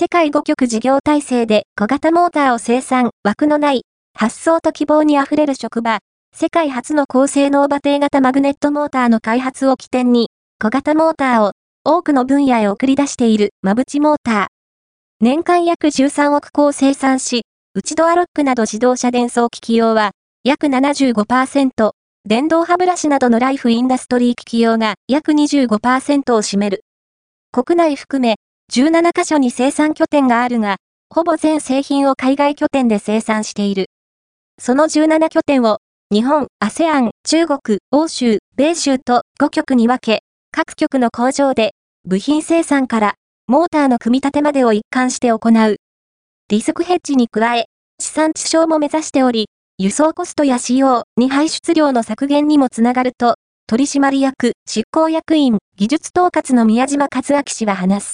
世界5局事業体制で小型モーターを生産、枠のない、発想と希望に溢れる職場、世界初の高性能馬蹄型マグネットモーターの開発を起点に、小型モーターを多くの分野へ送り出しているマブチモーター。年間約13億個を生産し、内ドアロックなど自動車伝送機器用は約75%、電動歯ブラシなどのライフインダストリー機器用が約25%を占める。国内含め17カ所に生産拠点があるが、ほぼ全製品を海外拠点で生産している。その17拠点を日本、ASEAN、中国、欧州、米州と5局に分け、各局の工場で部品生産からモーターの組み立てまでを一貫して行う。リスクヘッジに加え、地産地消も目指しており、輸送コストや使用に排出量の削減にもつながると、取締役、執行役員、技術統括の宮島和明氏は話す。